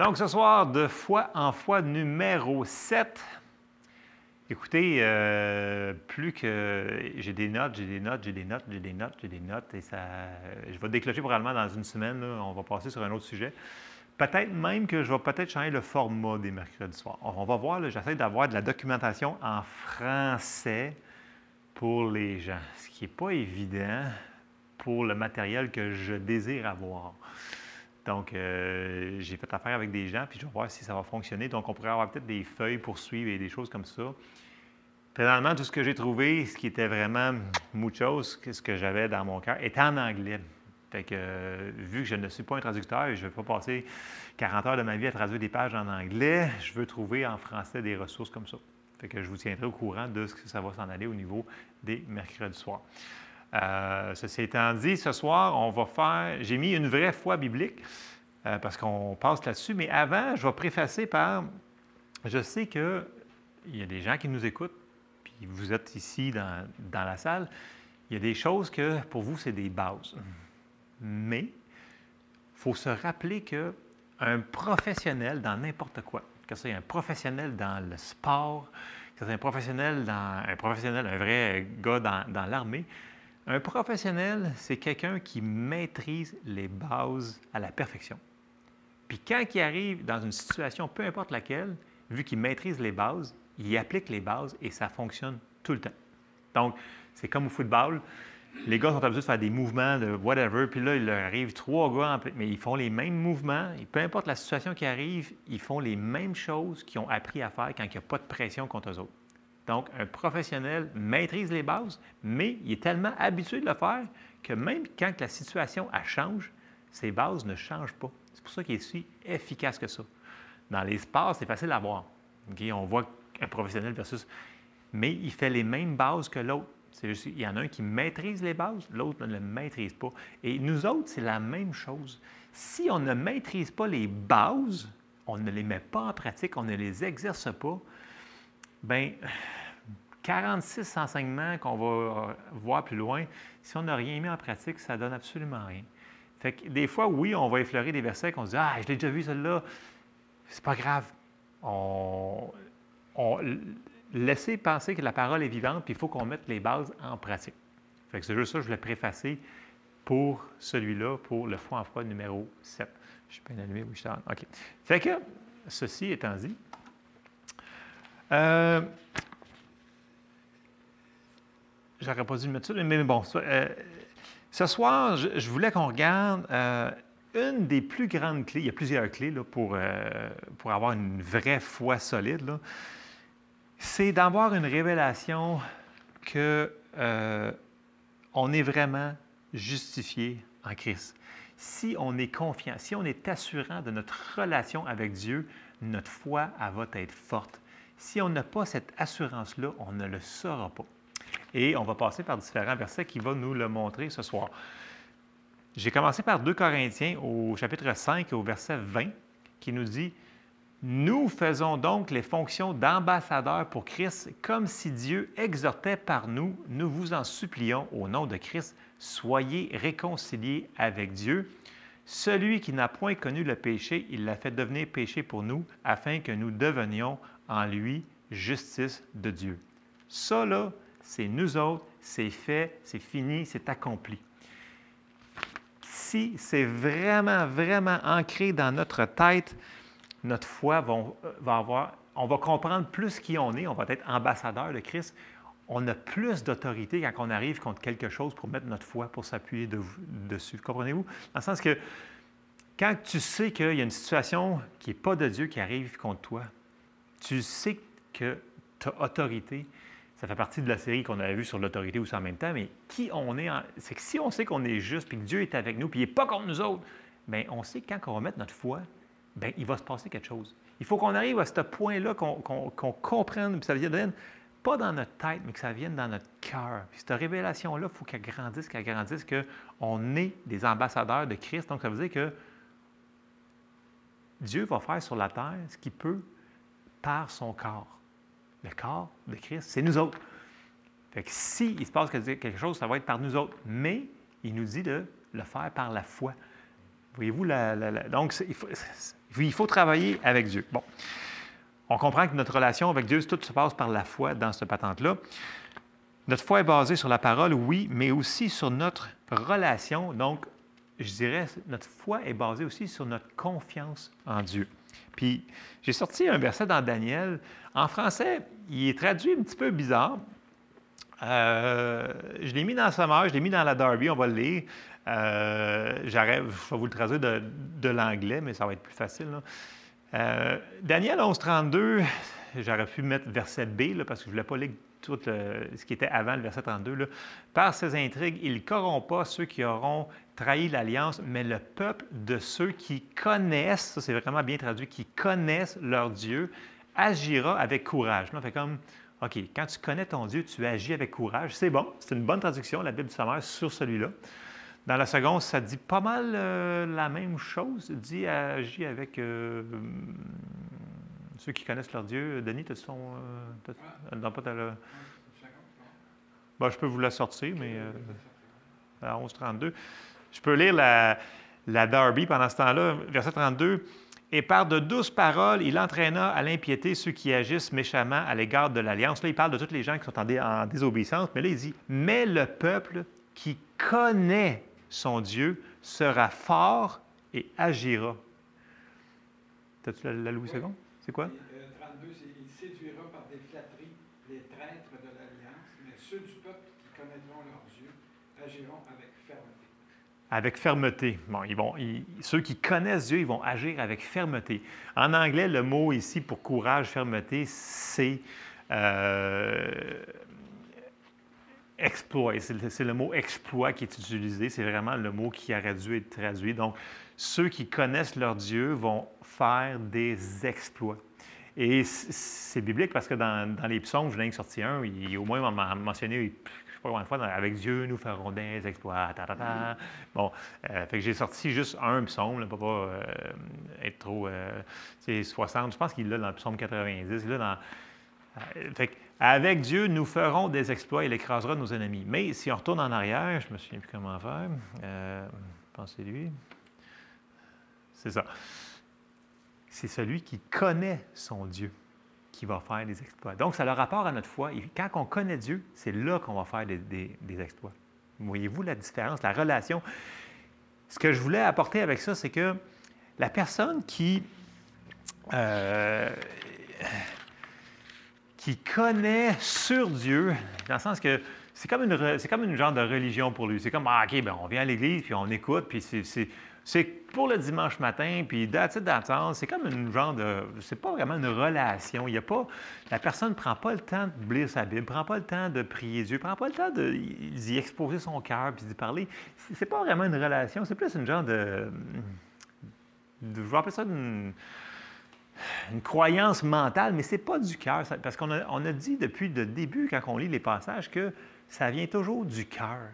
Donc, ce soir, de foi en foi numéro 7. Écoutez, euh, plus que j'ai des notes, j'ai des notes, j'ai des notes, j'ai des notes, j'ai des notes, et ça, je vais déclencher probablement dans une semaine. on va passer sur un autre sujet. Peut-être même que je vais peut-être changer le format des mercredis soirs. On va voir, j'essaie d'avoir de la documentation en français pour les gens, ce qui n'est pas évident pour le matériel que je désire avoir. Donc, euh, j'ai fait affaire avec des gens, puis je vais voir si ça va fonctionner. Donc, on pourrait avoir peut-être des feuilles pour suivre et des choses comme ça. Présentement, tout ce que j'ai trouvé, ce qui était vraiment mucho, ce que j'avais dans mon cœur, était en anglais. Fait que, euh, vu que je ne suis pas un traducteur et je ne vais pas passer 40 heures de ma vie à traduire des pages en anglais, je veux trouver en français des ressources comme ça. Fait que je vous tiendrai au courant de ce que ça va s'en aller au niveau des mercredis soirs. Euh, ceci étant dit, ce soir, on va faire. J'ai mis une vraie foi biblique euh, parce qu'on passe là-dessus, mais avant, je vais préfacer par. Je sais qu'il y a des gens qui nous écoutent, puis vous êtes ici dans, dans la salle. Il y a des choses que pour vous, c'est des bases. Mais il faut se rappeler qu'un professionnel dans n'importe quoi, que ce soit un professionnel dans le sport, que ce soit un professionnel, dans, un professionnel, un vrai gars dans, dans l'armée, un professionnel, c'est quelqu'un qui maîtrise les bases à la perfection. Puis quand il arrive dans une situation, peu importe laquelle, vu qu'il maîtrise les bases, il applique les bases et ça fonctionne tout le temps. Donc, c'est comme au football. Les gars sont habitués de faire des mouvements de whatever, puis là, il leur arrive trois gars, mais ils font les mêmes mouvements. Et peu importe la situation qui arrive, ils font les mêmes choses qu'ils ont appris à faire quand il n'y a pas de pression contre eux autres. Donc, un professionnel maîtrise les bases, mais il est tellement habitué de le faire que même quand la situation change, ses bases ne changent pas. C'est pour ça qu'il est si efficace que ça. Dans les sports, c'est facile à voir. On voit un professionnel versus... Mais il fait les mêmes bases que l'autre. il y en a un qui maîtrise les bases, l'autre ne le maîtrise pas. Et nous autres, c'est la même chose. Si on ne maîtrise pas les bases, on ne les met pas en pratique, on ne les exerce pas, bien, 46 enseignements qu'on va euh, voir plus loin, si on n'a rien mis en pratique, ça donne absolument rien. Fait que des fois, oui, on va effleurer des versets qu'on se dit Ah, je l'ai déjà vu, celle-là. C'est pas grave. On, laissez penser que la parole est vivante, puis il faut qu'on mette les bases en pratique. Fait que c'est juste ça, je voulais préfacer pour celui-là, pour le foi en foi numéro 7. Je suis bien allumé, oui, je OK. Fait que, ceci étant dit, euh, J'aurais pas dû le mettre ça, mais bon. Euh, ce soir, je, voulais qu'on regarde euh, une des plus grandes clés. Il y a plusieurs clés là, pour, euh, pour avoir une vraie foi solide. C'est d'avoir une révélation que on est vraiment justifié en Christ. Si on est confiant, si on est assurant de notre relation avec Dieu, notre foi, elle va être forte. Si on n'a pas cette assurance-là, on ne le saura pas. Et on va passer par différents versets qui vont nous le montrer ce soir. J'ai commencé par 2 Corinthiens au chapitre 5 au verset 20 qui nous dit Nous faisons donc les fonctions d'ambassadeurs pour Christ comme si Dieu exhortait par nous. Nous vous en supplions au nom de Christ, soyez réconciliés avec Dieu. Celui qui n'a point connu le péché, il l'a fait devenir péché pour nous, afin que nous devenions en lui justice de Dieu. Ça, là, c'est nous autres, c'est fait, c'est fini, c'est accompli. Si c'est vraiment, vraiment ancré dans notre tête, notre foi va, avoir, on va comprendre plus qui on est, on va être ambassadeur de Christ. On a plus d'autorité quand on arrive contre quelque chose pour mettre notre foi, pour s'appuyer dessus. Comprenez-vous? Dans le sens que quand tu sais qu'il y a une situation qui n'est pas de Dieu qui arrive contre toi, tu sais que tu as autorité, ça fait partie de la série qu'on avait vue sur l'autorité aussi en même temps, mais qui on est, c'est que si on sait qu'on est juste, puis que Dieu est avec nous, puis il n'est pas contre nous autres, bien, on sait que quand on va mettre notre foi, bien, il va se passer quelque chose. Il faut qu'on arrive à ce point-là, qu'on, comprenne, puis ça vienne pas dans notre tête, mais que ça vienne dans notre cœur. Puis cette révélation-là, il faut qu'elle grandisse, qu'elle grandisse, qu'on est des ambassadeurs de Christ. Donc, ça veut dire que Dieu va faire sur la terre ce qu'il peut par son corps le corps de Christ, c'est nous autres. Fait que si il se passe quelque chose, ça va être par nous autres. Mais il nous dit de le faire par la foi. Voyez-vous, donc il faut, il faut, travailler avec Dieu. Bon, on comprend que notre relation avec Dieu, tout se passe par la foi dans cette patente-là. Notre foi est basée sur la parole, oui, mais aussi sur notre relation. Donc, je dirais, notre foi est basée aussi sur notre confiance en Dieu. Puis, j'ai sorti un verset dans Daniel. En français, il est traduit un petit peu bizarre. Euh, je l'ai mis dans Sommaire, je l'ai mis dans la Darby, on va le lire. Euh, je vais vous le traduire de, l'anglais, mais ça va être plus facile. Euh, Daniel 11.32, j'aurais pu mettre verset B parce que je ne voulais pas lire tout ce qui était avant le verset 32. Par ces intrigues, il corrompt ceux qui auront trahi l'alliance, mais le peuple de ceux qui connaissent, ça c'est vraiment bien traduit, qui connaissent leur Dieu, agira avec courage. Là, fait comme, OK, quand tu connais ton Dieu, tu agis avec courage. C'est bon, c'est une bonne traduction, la Bible du sommaire, sur celui-là. Dans la seconde, ça dit pas mal euh, la même chose. Dit agis avec euh, ceux qui connaissent leur Dieu. Denis, tu as son. Euh, pas ta, je peux vous la sortir, mais à 11.32. Je peux lire la, la Darby pendant ce temps-là, verset 32. Et par de douces paroles, il entraîna à l'impiété ceux qui agissent méchamment à l'égard de l'alliance. Là, il parle de tous les gens qui sont en, désobéissance, mais là, il dit Mais le peuple qui connaît son Dieu sera fort et agira. T'as-tu la, la, Louis II? C'est quoi? 32, euh, c'est Il séduira par des flatteries les traîtres de l'alliance, mais ceux du peuple qui connaîtront leur Dieu agiront avec avec fermeté. Bon, ils vont, ceux qui connaissent Dieu, ils vont agir avec fermeté. En anglais, le mot ici pour courage, fermeté, c'est euh, exploit. C'est le mot exploit qui est utilisé. C'est vraiment le mot qui aurait dû être traduit. Donc, ceux qui connaissent leur Dieu vont faire des exploits. Et c'est biblique parce que dans, les psaumes, je de sortir un, il, au moins mentionné pas une fois, avec Dieu, nous ferons des exploits. Bon, euh, fait que j'ai sorti juste un psaume, pour pas euh, être trop. Euh, c'est 60, je pense qu'il l'a dans le psaume 90. Là, dans, fait avec Dieu, nous ferons des exploits, il écrasera nos ennemis. Mais si on retourne en arrière, je me souviens plus comment faire. Pensez-lui. C'est ça. C'est celui qui connaît son Dieu va faire des exploits. Donc, ça a le rapport à notre foi. Et quand on connaît Dieu, c'est là qu'on va faire des, exploits. Voyez-vous la différence, la relation? Ce que je voulais apporter avec ça, c'est que la personne qui, euh, qui connaît sur Dieu, dans le sens que c'est comme une, c'est comme une genre de religion pour lui. C'est comme, ah, OK, ben, on vient à l'église, puis on écoute, puis c'est, c'est pour le dimanche matin, puis d'attente, c'est comme une genre de. C'est pas vraiment une relation. Il y a pas. La personne ne prend pas le temps de lire sa Bible, prend pas le temps de prier Dieu, prend pas le temps d'y exposer son cœur, puis d'y parler. C'est pas vraiment une relation, c'est plus une genre de. je vais appeler ça une, croyance mentale, mais c'est pas du cœur. Parce qu'on a, on a dit depuis le début, quand on lit les passages, que ça vient toujours du cœur.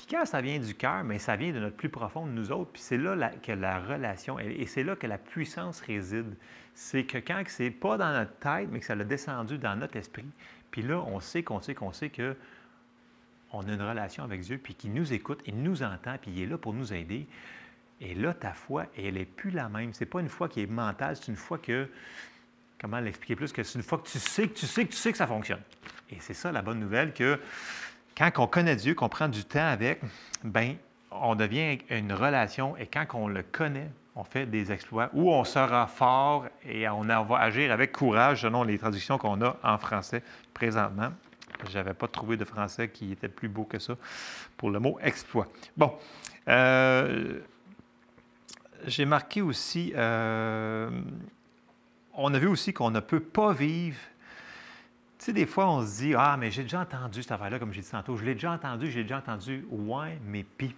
Puis quand ça vient du cœur, mais ça vient de notre plus profond de nous autres. Puis c'est là que la relation, et c'est là que la puissance réside. C'est que quand c'est pas dans notre tête, mais que ça l'a descendu dans notre esprit, puis là, on sait qu'on sait qu'on sait que on a une relation avec Dieu, puis qu'il nous écoute, il nous entend, puis il est là pour nous aider. Et là, ta foi, elle n'est plus la même. C'est pas une foi qui est mentale, c'est une foi que, comment l'expliquer plus, que c'est une foi que tu sais, que tu sais, que tu sais que ça fonctionne. Et c'est ça la bonne nouvelle, que quand on connaît Dieu, qu'on prend du temps avec, ben on devient une relation et quand on le connaît, on fait des exploits où on sera fort et on va agir avec courage selon les traductions qu'on a en français présentement. Je n'avais pas trouvé de français qui était plus beau que ça pour le mot exploit. Bon. Euh, j'ai marqué aussi, euh, on a vu aussi qu'on ne peut pas vivre tu sais, des fois, on se dit Ah, mais j'ai déjà entendu cette affaire-là, comme j'ai dit tantôt. Je l'ai déjà entendu, j'ai déjà entendu. Ouais, mais pis.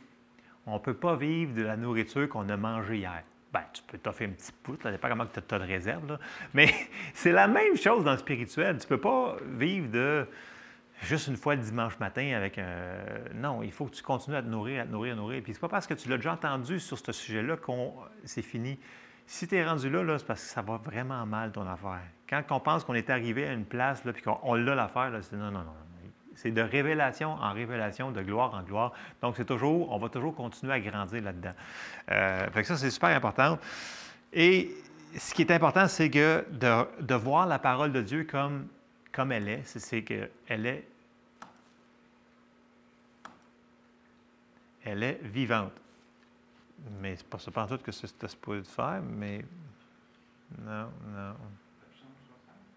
On ne peut pas vivre de la nourriture qu'on a mangée hier. Bien, tu peux t'offrir un petit bout, ça dépend comment tu as de réserve. Là. Mais c'est la même chose dans le spirituel. Tu ne peux pas vivre de juste une fois le dimanche matin avec un. Non, il faut que tu continues à te nourrir, à te nourrir, à te nourrir. Puis c'est pas parce que tu l'as déjà entendu sur ce sujet-là qu'on c'est fini. Si tu es rendu là, là c'est parce que ça va vraiment mal ton affaire. Quand on pense qu'on est arrivé à une place, là, puis qu'on l'a l'affaire, c'est non, non, non. c'est de révélation en révélation, de gloire en gloire. Donc, c'est toujours, on va toujours continuer à grandir là-dedans. Euh, fait que ça, c'est super important. Et ce qui est important, c'est que de, de, voir la parole de Dieu comme, comme elle est, c'est qu'elle est, elle est vivante. Mais c'est pas pas tout que c'est supposé faire, mais non, non.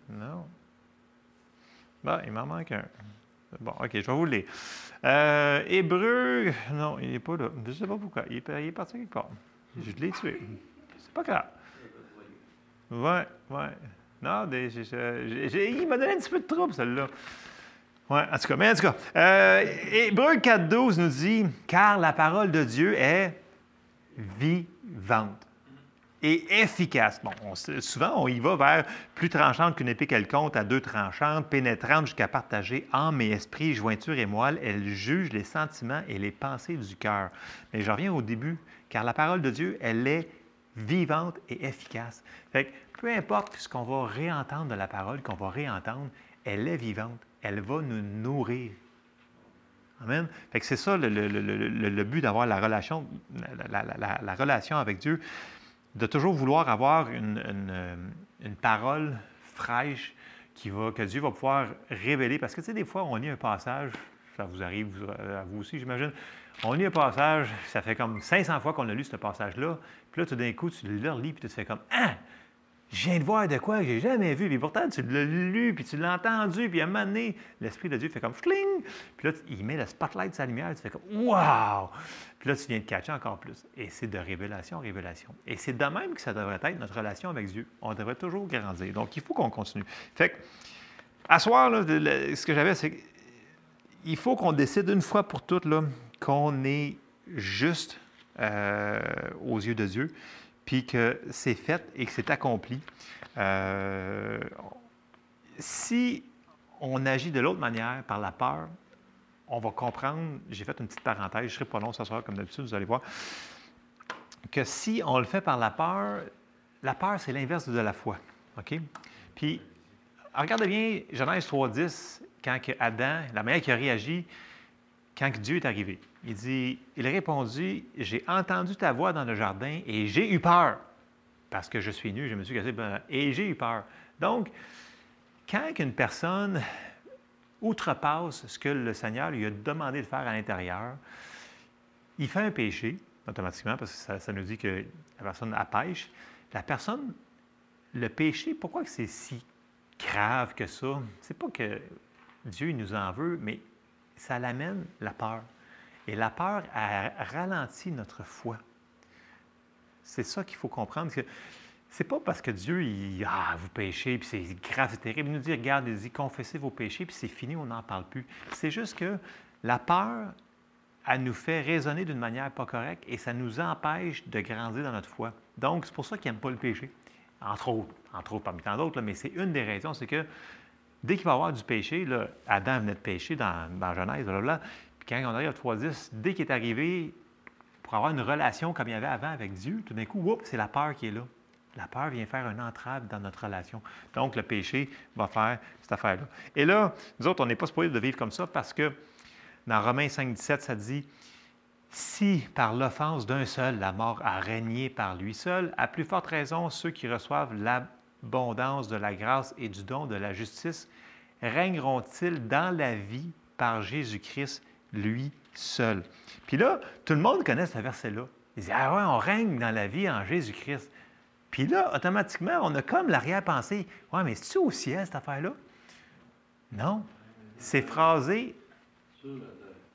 Non. Bon, il m'en manque un. Bon, OK, je vais vous le lire. Euh, Hébreu, non, il n'est pas là. Je ne sais pas pourquoi. Il est, parti quelque part. Je l'ai tué. C'est pas grave. Ouais, ouais. Non, des, il m'a donné un petit peu de trouble, celle-là. Oui, en tout cas, mais en tout cas, euh, Hébreu 4.12 nous dit, car la parole de Dieu est vivante et efficace. Bon, souvent, on y va vers plus tranchante qu'une épée quelconque, à deux tranchantes, pénétrante jusqu'à partager âme et esprit, jointure et moelle. Elle juge les sentiments et les pensées du cœur. Mais je reviens au début, car la parole de Dieu, elle est vivante et efficace. Fait que, peu importe ce qu'on va réentendre de la parole, qu'on va réentendre, elle est vivante. Elle va nous nourrir. Amen. Fait que c'est ça le, but d'avoir la relation, la, la, la relation avec Dieu de toujours vouloir avoir une, une, parole fraîche qui va, que Dieu va pouvoir révéler. Parce que, tu sais, des fois, on lit un passage, ça vous arrive à vous aussi, j'imagine. On lit un passage, ça fait comme 500 fois qu'on a lu ce passage-là. Puis là, tout d'un coup, tu le lis, puis tu te fais comme Ah! Je viens de voir de quoi que j'ai jamais vu. Puis pourtant, tu l'as lu, puis tu l'as entendu, puis à un moment donné, l'Esprit de Dieu fait comme fling. Puis là, il met le spotlight de sa lumière, tu fais comme wow! Puis là, tu viens de catcher encore plus. Et c'est de révélation en révélation. Et c'est de même que ça devrait être notre relation avec Dieu. On devrait toujours grandir. Donc, il faut qu'on continue. Fait que, à soir, là, ce que j'avais, c'est qu'il faut qu'on décide une fois pour toutes qu'on est juste euh, aux yeux de Dieu puis que c'est fait et que c'est accompli. Euh, si on agit de l'autre manière, par la peur, on va comprendre, j'ai fait une petite parenthèse, je ne serai pas long ce soir comme d'habitude, vous allez voir, que si on le fait par la peur, la peur, c'est l'inverse de la foi. OK? Puis, regardez bien Genèse 3.10, quand Adam, la manière qu'il a réagi, quand Dieu est arrivé. Il dit, il répondit, j'ai entendu ta voix dans le jardin et j'ai eu peur parce que je suis nu, je me suis cassé et j'ai eu peur. Donc, quand une personne outrepasse ce que le Seigneur lui a demandé de faire à l'intérieur, il fait un péché automatiquement parce que ça, nous dit que la personne a pêche. La personne, le péché, pourquoi c'est si grave que ça? C'est pas que Dieu nous en veut, mais ça l'amène la peur. Et la peur a ralenti notre foi. C'est ça qu'il faut comprendre. que c'est pas parce que Dieu, il, ah, vous péchez, puis c'est grave, c'est terrible. Il nous dit, regarde, il dit, confessez vos péchés, puis c'est fini, on n'en parle plus. C'est juste que la peur, elle nous fait raisonner d'une manière pas correcte et ça nous empêche de grandir dans notre foi. Donc, c'est pour ça qu'il n'aime pas le péché. Entre autres, entre autres parmi tant d'autres, mais c'est une des raisons, c'est que dès qu'il va y avoir du péché, là, Adam venait de pécher dans, Genèse, blablabla, quand on arrive à 3.10, dès qu'il est arrivé pour avoir une relation comme il y avait avant avec Dieu, tout d'un coup, c'est la peur qui est là. La peur vient faire une entrave dans notre relation. Donc, le péché va faire cette affaire-là. Et là, nous autres, on n'est pas supposé de vivre comme ça parce que dans Romains 5, 17, ça dit Si par l'offense d'un seul, la mort a régné par lui seul, à plus forte raison, ceux qui reçoivent l'abondance de la grâce et du don de la justice régneront-ils dans la vie par Jésus-Christ lui seul? Puis là, tout le monde connaît ce verset-là. Il dit Ah ouais, on règne dans la vie en Jésus-Christ. Puis là, automatiquement, on a comme l'arrière-pensée Ouais, mais c'est-tu au ciel, cette affaire-là Non. C'est phrasé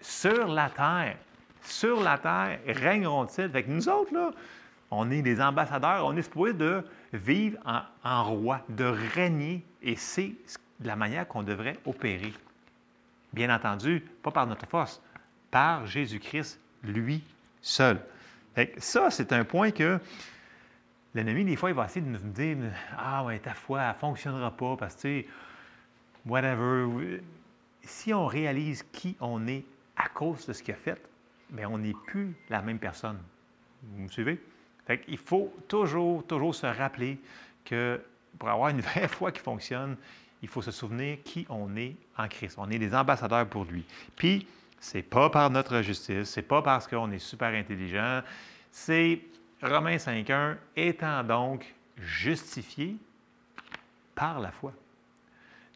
sur la terre. Sur la terre, règneront-ils? Fait que nous autres, là, on est des ambassadeurs, on est supposé de vivre en, roi, de régner, et c'est la manière qu'on devrait opérer. Bien entendu, pas par notre force, par Jésus-Christ, lui seul. ça, c'est un point que l'ennemi, des fois, il va essayer de nous dire Ah, ouais, ta foi, elle ne fonctionnera pas parce que, tu sais, whatever. Si on réalise qui on est à cause de ce qu'il a fait, bien, on n'est plus la même personne. Vous me suivez? Il faut toujours, toujours se rappeler que pour avoir une vraie foi qui fonctionne, il faut se souvenir qui on est en Christ. On est des ambassadeurs pour lui. Puis, c'est pas par notre justice, c'est pas parce qu'on est super intelligent, c'est Romains 5.1, étant donc justifiés par la foi.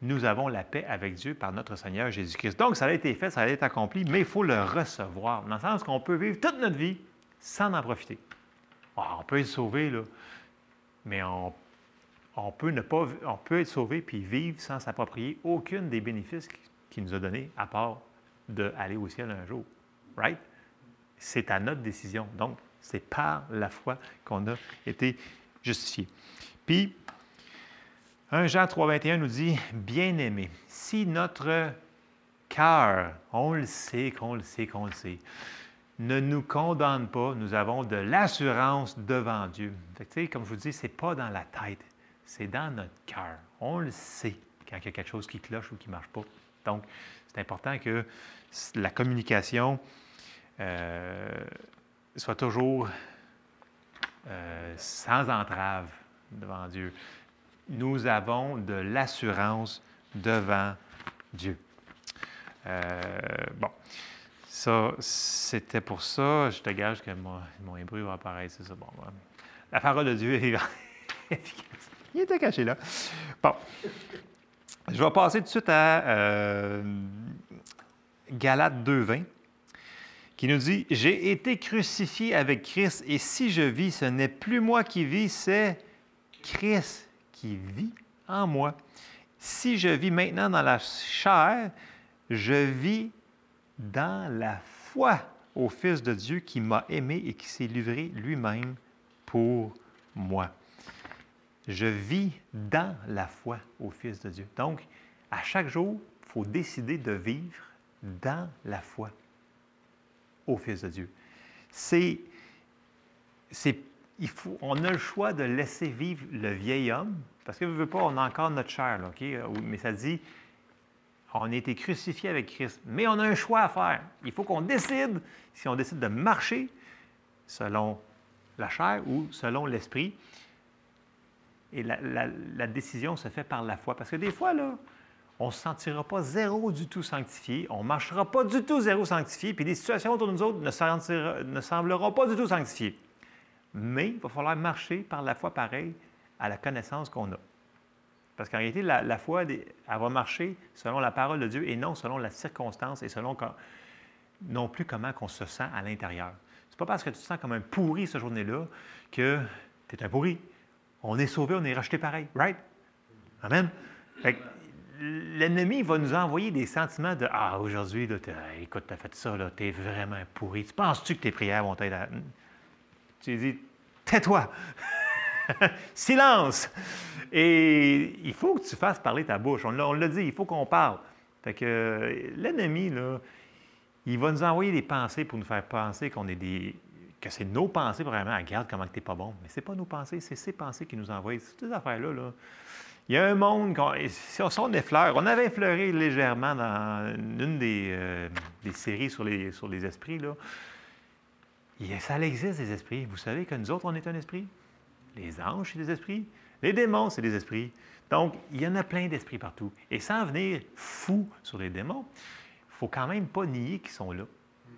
Nous avons la paix avec Dieu par notre Seigneur Jésus-Christ. Donc, ça a été fait, ça a été accompli, mais il faut le recevoir, dans le sens qu'on peut vivre toute notre vie sans en profiter. Ah, on peut être sauvé, là, mais on, peut ne pas, être sauvé puis vivre sans s'approprier aucune des bénéfices qu'il nous a donnés, à part d'aller au ciel un jour. Right? C'est à notre décision. Donc, c'est par la foi qu'on a été justifié. Puis, 1 Jean 3,21 nous dit Bien-aimé, si notre cœur, on le sait, qu'on le sait, qu'on le sait, ne nous condamne pas, nous avons de l'assurance devant Dieu. Fait comme je vous dis, ce n'est pas dans la tête, c'est dans notre cœur. On le sait quand il y a quelque chose qui cloche ou qui ne marche pas. Donc, c'est important que la communication euh, soit toujours euh, sans entrave devant Dieu. Nous avons de l'assurance devant Dieu. Euh, bon, ça, c'était pour ça. Je te gage que mon, mon hébreu va apparaître, c'est ça. Bon, la parole de Dieu est. Il était caché là. Bon. Je vais passer tout de suite à euh, Galates 2.20 qui nous dit, J'ai été crucifié avec Christ et si je vis, ce n'est plus moi qui vis, c'est Christ qui vit en moi. Si je vis maintenant dans la chair, je vis dans la foi au Fils de Dieu qui m'a aimé et qui s'est livré lui-même pour moi. Je vis dans la foi au Fils de Dieu. Donc, à chaque jour, il faut décider de vivre dans la foi au Fils de Dieu. C'est, c'est, il faut, on a le choix de laisser vivre le vieil homme, parce que, ne veut pas, on a encore notre chair, là, mais ça dit, on a été crucifié avec Christ, mais on a un choix à faire. Il faut qu'on décide si on décide de marcher selon la chair ou selon l'esprit. Et la, décision se fait par la foi. Parce que des fois, là, on ne se sentira pas zéro du tout sanctifié, on ne marchera pas du tout zéro sanctifié, puis les situations autour de nous autres ne, ne sembleront pas du tout sanctifiées. Mais il va falloir marcher par la foi pareil à la connaissance qu'on a. Parce qu'en réalité, la, foi, elle va marcher selon la parole de Dieu et non selon la circonstance et selon non plus comment on se sent à l'intérieur. C'est pas parce que tu te sens comme un pourri ce journée-là que tu es un pourri. On est sauvé, on est racheté pareil, right? Amen l'ennemi va nous envoyer des sentiments de Ah, aujourd'hui, écoute, tu as fait ça, tu es vraiment pourri. Tu penses-tu que tes prières vont être. Tu dis Tais-toi Silence Et il faut que tu fasses parler ta bouche. On l'a dit, il faut qu'on parle. Fait que l'ennemi, là, il va nous envoyer des pensées pour nous faire penser qu'on est des. que c'est nos pensées, vraiment. Regarde comment tu n'es pas bon. Mais ce n'est pas nos pensées, c'est ces pensées qui nous envoient. Toutes ces affaires-là, là il y a un monde, si on effleure, on avait effleuré légèrement dans une des, euh, séries sur les, sur les esprits, là. ça existe des esprits. Vous savez que nous autres, on est un esprit? Les anges, c'est des esprits. Les démons, c'est des esprits. Donc, il y en a plein d'esprits partout. Et sans venir fou sur les démons, il ne faut quand même pas nier qu'ils sont là.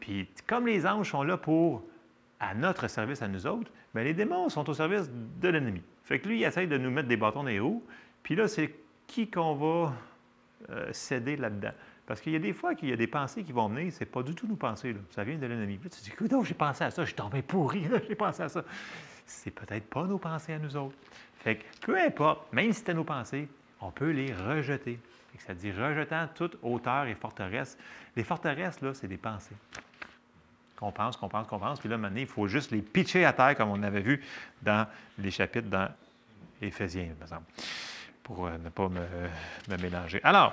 Puis, comme les anges sont là pour, à notre service, à nous autres, bien, les démons sont au service de l'ennemi. Fait que lui, il essaye de nous mettre des bâtons dans les roues, puis là, c'est qui qu'on va euh, céder là-dedans? Parce qu'il y a des fois qu'il y a des pensées qui vont venir, c'est pas du tout nos pensées. Ça vient de l'ennemi. Tu dis, écoute, j'ai pensé à ça, je suis tombé pourri, j'ai pensé à ça. C'est peut-être pas nos pensées à nous autres. Fait que peu importe, même si c'était nos pensées, on peut les rejeter. ça dit rejetant toute hauteur et forteresse. Les forteresses, là, c'est des pensées. Qu'on pense, qu'on pense, qu'on pense. Puis là, maintenant, il faut juste les pitcher à terre, comme on avait vu dans les chapitres dans Éphésiens, par exemple pour euh, ne pas me, mélanger. Alors,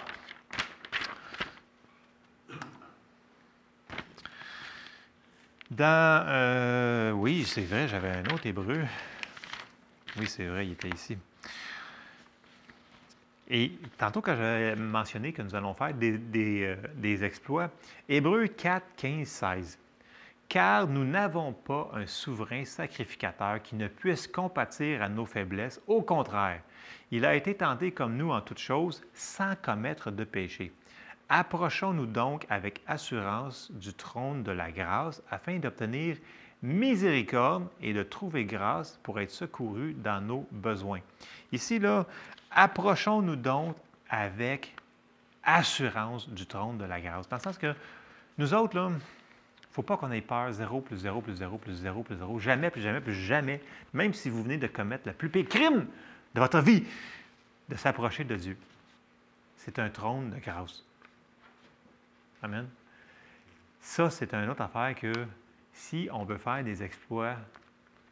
Euh, oui, c'est vrai, j'avais un autre hébreu. Oui, c'est vrai, il était ici. Et tantôt, quand j'avais mentionné que nous allons faire des, des, euh, exploits, Hébreu 4, 15, 16. car nous n'avons pas un souverain sacrificateur qui ne puisse compatir à nos faiblesses. Au contraire, il a été tenté comme nous en toutes choses, sans commettre de péché. Approchons-nous donc avec assurance du trône de la grâce afin d'obtenir miséricorde et de trouver grâce pour être secourus dans nos besoins. Ici, là, approchons-nous donc avec assurance du trône de la grâce. Dans le sens que nous autres, là, il ne faut pas qu'on ait peur 0 plus 0 plus 0 plus 0 plus 0, jamais, plus jamais, plus jamais, même si vous venez de commettre le plus pire crime de votre vie, de s'approcher de Dieu. C'est un trône de grâce. Amen. Ça, c'est une autre affaire que si on veut faire des exploits,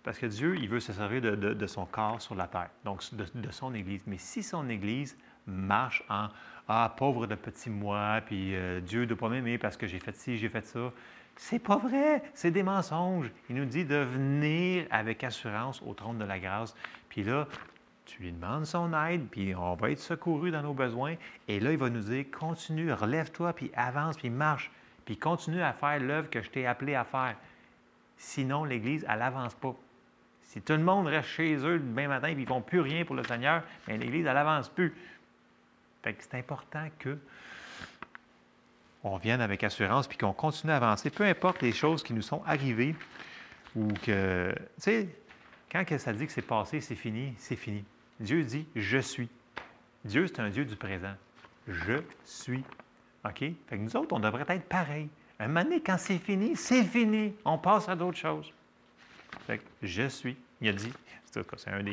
parce que Dieu, il veut se servir de, son corps sur la terre, donc de, son Église. Mais si son Église marche en Ah, pauvre de petit moi, puis euh, Dieu ne doit pas m'aimer parce que j'ai fait ci, j'ai fait ça, c'est pas vrai, c'est des mensonges. Il nous dit de venir avec assurance au trône de la grâce. Puis là, tu lui demandes son aide, puis on va être secouru dans nos besoins. Et là, il va nous dire, continue, relève-toi, puis avance, puis marche, puis continue à faire l'œuvre que je t'ai appelé à faire. Sinon, l'Église, elle n'avance pas. Si tout le monde reste chez eux demain matin, puis ils ne font plus rien pour le Seigneur, bien, l'Église, elle n'avance plus. Fait que c'est important que on vienne avec assurance, puis qu'on continue à avancer, peu importe les choses qui nous sont arrivées, ou que, tu sais, quand ça dit que c'est passé, c'est fini, c'est fini. Dieu dit Je suis. Dieu, c'est un Dieu du présent. Je suis. OK? Fait que nous autres, on devrait être pareil. Un moment donné, quand c'est fini, c'est fini. On passe à d'autres choses. Fait que je suis. Il a dit. C'est un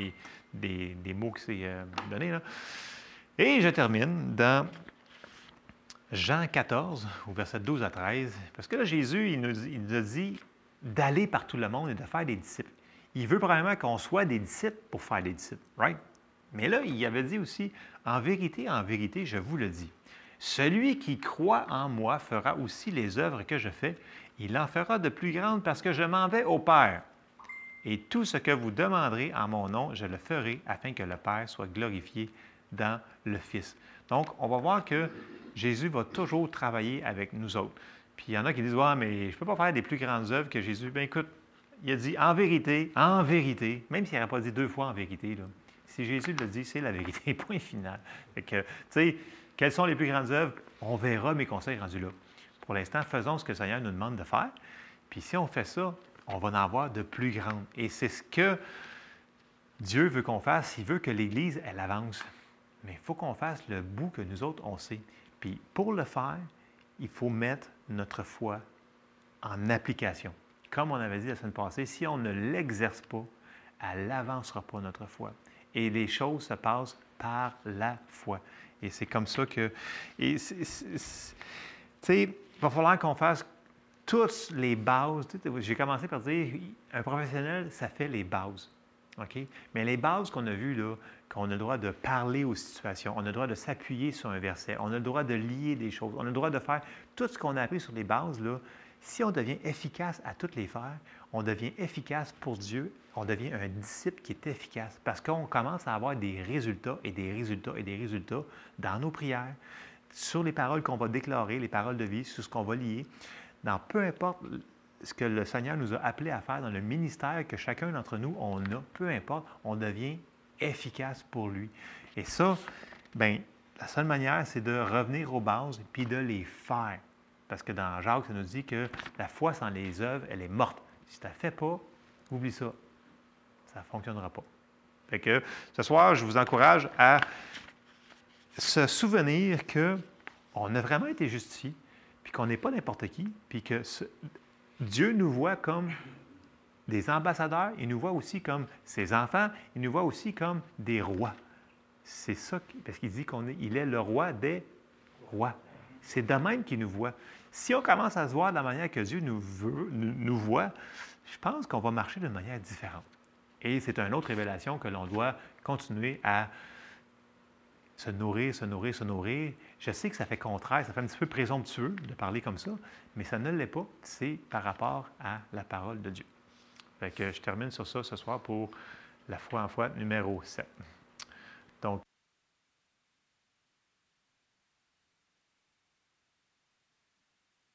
des, mots qui s'est euh, donné. Et je termine dans Jean 14, au verset 12 à 13. Parce que là, Jésus, il nous, il nous a dit d'aller par tout le monde et de faire des disciples. Il veut probablement qu'on soit des disciples pour faire des disciples, right? Mais là, il avait dit aussi, en vérité, en vérité, je vous le dis, celui qui croit en moi fera aussi les œuvres que je fais. Il en fera de plus grandes parce que je m'en vais au Père. Et tout ce que vous demanderez en mon nom, je le ferai afin que le Père soit glorifié dans le Fils. Donc, on va voir que Jésus va toujours travailler avec nous autres. Puis il y en a qui disent, ouais, mais je ne peux pas faire des plus grandes œuvres que Jésus. Bien, écoute, il a dit en vérité, en vérité, même s'il n'aurait pas dit deux fois en vérité, là, si Jésus le dit, c'est la vérité, point final. Tu sais, quelles sont les plus grandes œuvres? On verra mes conseils rendus là. Pour l'instant, faisons ce que le Seigneur nous demande de faire. Puis si on fait ça, on va en avoir de plus grandes. Et c'est ce que Dieu veut qu'on fasse. Il veut que l'Église, elle avance. Mais il faut qu'on fasse le bout que nous autres, on sait. Puis pour le faire, il faut mettre notre foi en application comme on avait dit la semaine passée, si on ne l'exerce pas, elle n'avancera pas notre foi. Et les choses se passent par la foi. Et c'est comme ça que... Tu sais, il va falloir qu'on fasse toutes les bases. J'ai commencé par dire, un professionnel, ça fait les bases. OK? Mais les bases qu'on a vues, là, qu'on a le droit de parler aux situations, on a le droit de s'appuyer sur un verset, on a le droit de lier des choses, on a le droit de faire tout ce qu'on a appris sur les bases, là, si on devient efficace à toutes les faire, on devient efficace pour Dieu, on devient un disciple qui est efficace parce qu'on commence à avoir des résultats et des résultats et des résultats dans nos prières, sur les paroles qu'on va déclarer, les paroles de vie, sur ce qu'on va lier, dans peu importe ce que le Seigneur nous a appelé à faire dans le ministère que chacun d'entre nous, on a, peu importe, on devient efficace pour lui. Et ça, bien, la seule manière, c'est de revenir aux bases puis de les faire. Parce que dans Jacques, ça nous dit que la foi sans les œuvres, elle est morte. Si tu ne la fais pas, oublie ça. Ça ne fonctionnera pas. Fait que ce soir, je vous encourage à se souvenir qu'on a vraiment été justifié, puis qu'on n'est pas n'importe qui, puis que Dieu nous voit comme des ambassadeurs, il nous voit aussi comme ses enfants, il nous voit aussi comme des rois. C'est ça, parce qu'il dit qu'il est, est le roi des rois. C'est de même qu'il nous voit. Si on commence à se voir de la manière que Dieu nous, nous, voit, je pense qu'on va marcher d'une manière différente. Et c'est une autre révélation que l'on doit continuer à se nourrir, se nourrir, se nourrir. Je sais que ça fait contraire, ça fait un petit peu présomptueux de parler comme ça, mais ça ne l'est pas. C'est par rapport à la parole de Dieu. Fait je termine sur ça ce soir pour la foi en foi numéro 7. Donc,